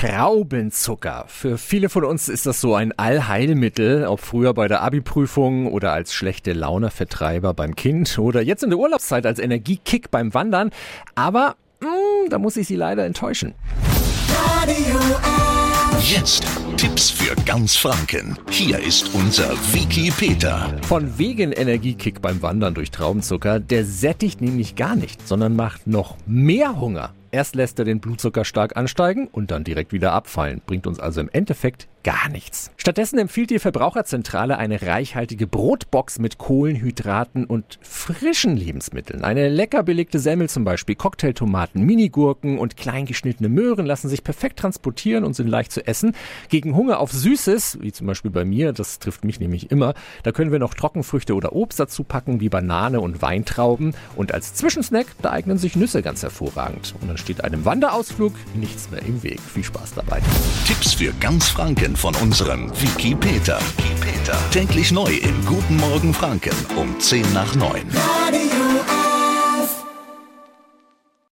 Traubenzucker. Für viele von uns ist das so ein Allheilmittel, ob früher bei der Abi-Prüfung oder als schlechte Launevertreiber beim Kind oder jetzt in der Urlaubszeit als Energiekick beim Wandern. Aber mh, hm, da muss ich Sie leider enttäuschen. Jetzt Tipps für ganz Franken. Hier ist unser Wiki Peter. Von wegen Energiekick beim Wandern durch Traubenzucker, der sättigt nämlich gar nicht, sondern macht noch mehr Hunger. Erst lässt er den Blutzucker stark ansteigen und dann direkt wieder abfallen, bringt uns also im Endeffekt gar nichts. Stattdessen empfiehlt die Verbraucherzentrale eine reichhaltige Brotbox mit Kohlenhydraten und frischen Lebensmitteln. Eine lecker belegte Semmel zum Beispiel, Cocktailtomaten, Minigurken und klein geschnittene Möhren lassen sich perfekt transportieren und sind leicht zu essen. Gegen Hunger auf Süßes, wie zum Beispiel bei mir, das trifft mich nämlich immer, da können wir noch Trockenfrüchte oder Obst dazu packen, wie Banane und Weintrauben. Und als Zwischensnack, da eignen sich Nüsse ganz hervorragend. Und dann steht einem Wanderausflug nichts mehr im Weg. Viel Spaß dabei. Tipps für ganz Franken von unserem Wiki Peter. Täglich neu im Guten Morgen Franken um 10 nach 9.